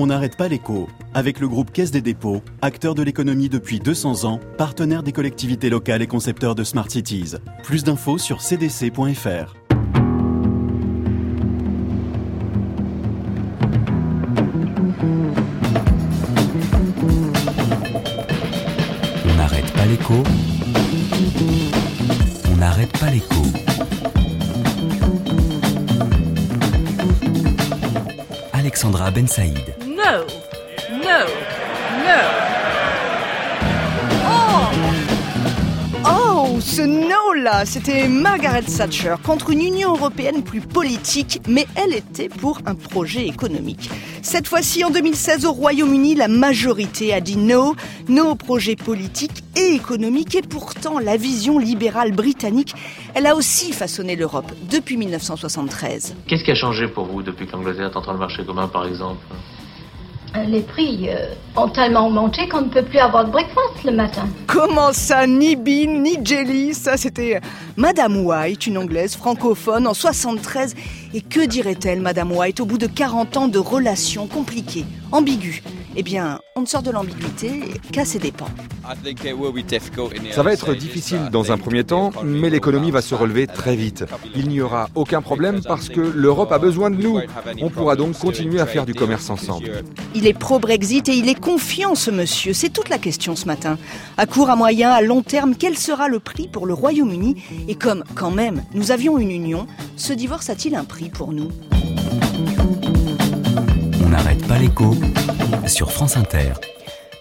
On n'arrête pas l'écho avec le groupe Caisse des dépôts, acteur de l'économie depuis 200 ans, partenaire des collectivités locales et concepteur de Smart Cities. Plus d'infos sur cdc.fr. On n'arrête pas l'écho. On n'arrête pas l'écho. Alexandra Ben Saïd. No, no, no. Oh, ce no-là, c'était Margaret Thatcher contre une Union européenne plus politique, mais elle était pour un projet économique. Cette fois-ci, en 2016, au Royaume-Uni, la majorité a dit no, no au projet politique et économique, et pourtant la vision libérale britannique, elle a aussi façonné l'Europe depuis 1973. Qu'est-ce qui a changé pour vous depuis que l'Angleterre est entrée dans le marché commun, par exemple? Les prix euh, ont tellement augmenté qu'on ne peut plus avoir de breakfast le matin. Comment ça, ni bean, ni jelly Ça, c'était Madame White, une Anglaise francophone en 73. Et que dirait-elle, Madame White, au bout de 40 ans de relations compliquées, ambiguës? Eh bien, on ne sort de l'ambiguïté qu'à ses dépens. Ça va être difficile dans un premier temps, mais l'économie va se relever très vite. Il n'y aura aucun problème parce que l'Europe a besoin de nous. On pourra donc continuer à faire du commerce ensemble. Il est pro-Brexit et il est confiant, ce monsieur. C'est toute la question ce matin. À court, à moyen, à long terme, quel sera le prix pour le Royaume-Uni? Et comme, quand même, nous avions une union, ce divorce a-t-il un prix pour nous? On n'arrête pas l'écho sur France Inter.